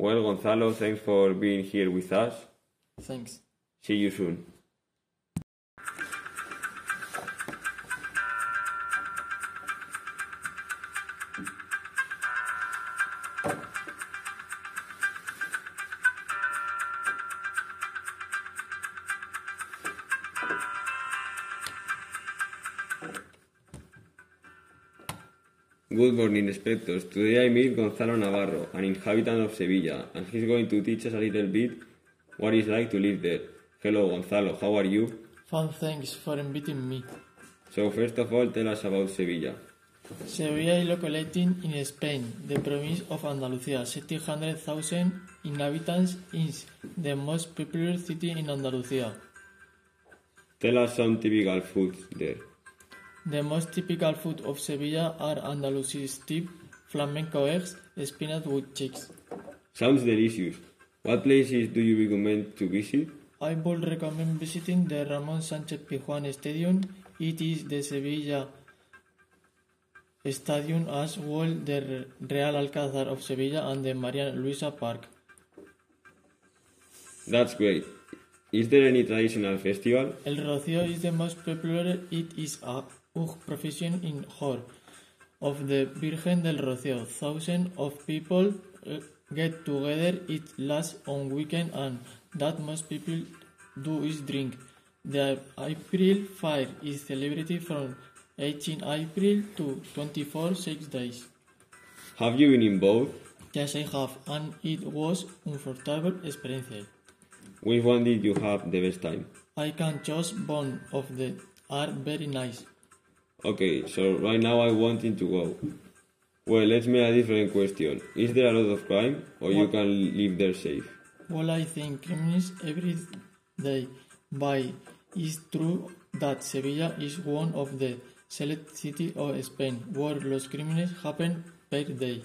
Well, Gonzalo, thanks for being here with us. Thanks. See you soon. Good morning, inspectors. Today I meet Gonzalo Navarro, an inhabitant of Sevilla, and he's going to teach us a little bit what it's like to live there. Hello, Gonzalo. How are you? Fun, thanks for inviting me. So, first of all, tell us about Sevilla. Sevilla is located in Spain, the province of Andalusia. 700,000 inhabitants is the most popular city in Andalusia. Tell us some typical foods there. The most typical food of Sevilla are Andalusian stew, flamenco eggs, spinach with cheese. Sounds delicious. What places do you recommend to visit? I would recommend visiting the Ramon Sánchez Pizjuán Stadium. It is the Sevilla Stadium as well the Real Alcázar of Sevilla and the María Luisa Park. That's great. Is there any traditional festival? El Rocío is the most popular. It is a Hug procession in honor of the Virgen del Rocío. Thousands of people uh, get together. It lasts on weekend and that most people do is drink. The April Fire is celebrated from 18 April to 24 six days. Have you been in both? Yes, I have, and it was unforgettable experience. Which one did you have the best time? I can choose one of the are very nice. Okay, so right now I wanting to go. Well, let's make a different question. Is there a lot of crime, or you can live there safe? Well, I think criminals every day, but it's true that Sevilla is one of the select cities of Spain where los crímenes happen per day.